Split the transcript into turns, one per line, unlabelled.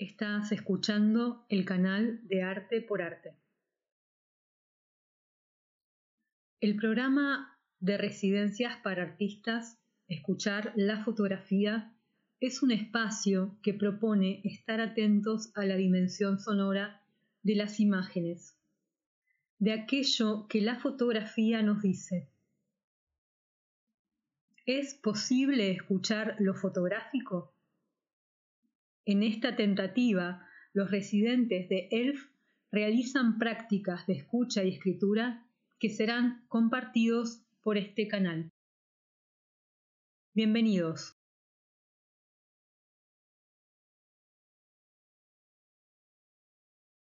Estás escuchando el canal de Arte por Arte. El programa de residencias para artistas Escuchar la fotografía es un espacio que propone estar atentos a la dimensión sonora de las imágenes, de aquello que la fotografía nos dice. ¿Es posible escuchar lo fotográfico? En esta tentativa, los residentes de ELF realizan prácticas de escucha y escritura que serán compartidos por este canal. Bienvenidos.